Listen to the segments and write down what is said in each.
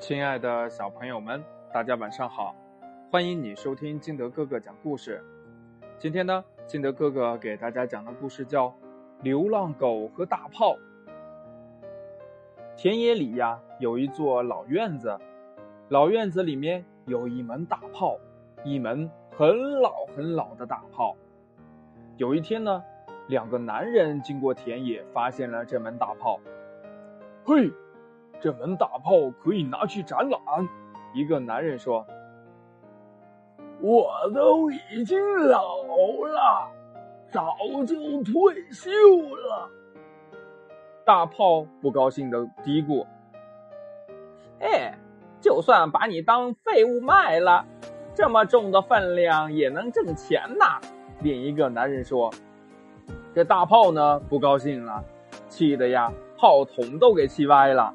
亲爱的小朋友们，大家晚上好！欢迎你收听金德哥哥讲故事。今天呢，金德哥哥给大家讲的故事叫《流浪狗和大炮》。田野里呀，有一座老院子，老院子里面有一门大炮，一门很老很老的大炮。有一天呢，两个男人经过田野，发现了这门大炮。嘿！这门大炮可以拿去展览。一个男人说：“我都已经老了，早就退休了。”大炮不高兴的嘀咕：“哎，就算把你当废物卖了，这么重的分量也能挣钱呐。”另一个男人说：“这大炮呢，不高兴了，气的呀，炮筒都给气歪了。”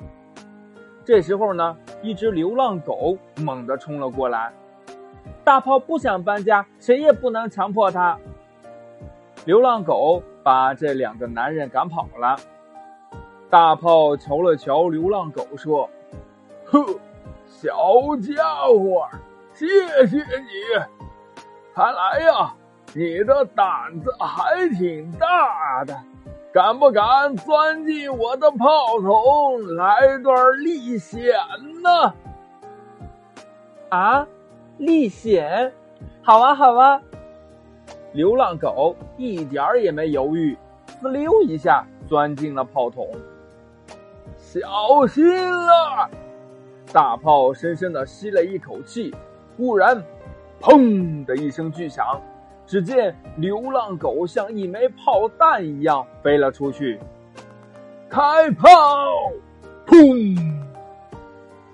这时候呢，一只流浪狗猛地冲了过来。大炮不想搬家，谁也不能强迫他。流浪狗把这两个男人赶跑了。大炮瞧了瞧流浪狗，说：“呵，小家伙，谢谢你。看来呀，你的胆子还挺大的。”敢不敢钻进我的炮筒来段历险呢？啊，历险，好啊好啊！流浪狗一点儿也没犹豫，滋溜一下钻进了炮筒。小心了！大炮深深的吸了一口气，忽然，砰的一声巨响。只见流浪狗像一枚炮弹一样飞了出去，开炮！砰！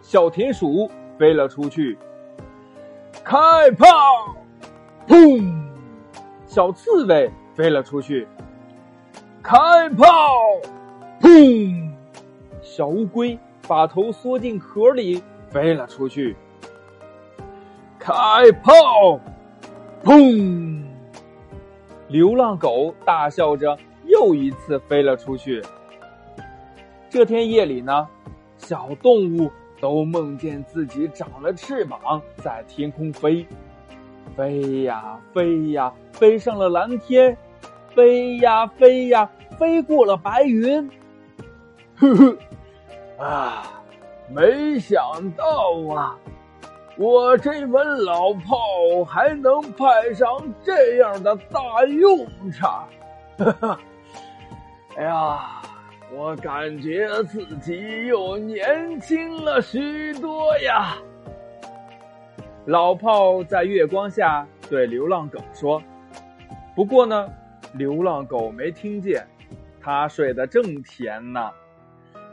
小田鼠飞了出去，开炮！砰！小刺猬飞了出去，开炮！砰！小乌龟把头缩进壳里飞了出去，开炮！砰！流浪狗大笑着又一次飞了出去。这天夜里呢，小动物都梦见自己长了翅膀，在天空飞，飞呀飞呀，飞上了蓝天，飞呀飞呀，飞过了白云。呵呵，啊，没想到啊！我这门老炮还能派上这样的大用场，哈哈！哎呀，我感觉自己又年轻了许多呀。老炮在月光下对流浪狗说：“不过呢，流浪狗没听见，它睡得正甜呢。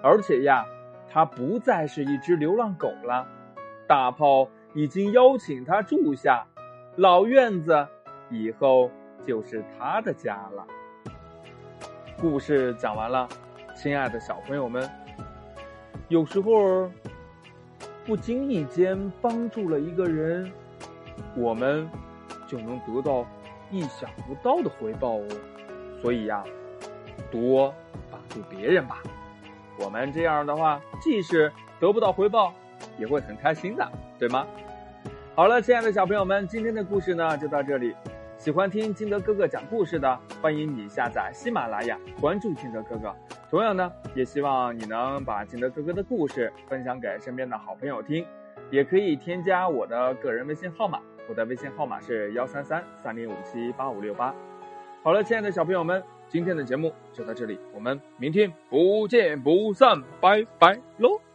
而且呀，它不再是一只流浪狗了。”大炮。已经邀请他住下，老院子以后就是他的家了。故事讲完了，亲爱的小朋友们，有时候不经意间帮助了一个人，我们就能得到意想不到的回报哦。所以呀，多帮助别人吧。我们这样的话，即使得不到回报。也会很开心的，对吗？好了，亲爱的小朋友们，今天的故事呢就到这里。喜欢听金德哥哥讲故事的，欢迎你下载喜马拉雅，关注金德哥哥。同样呢，也希望你能把金德哥哥的故事分享给身边的好朋友听，也可以添加我的个人微信号码，我的微信号码是幺三三三零五七八五六八。好了，亲爱的小朋友们，今天的节目就到这里，我们明天不见不散，拜拜喽。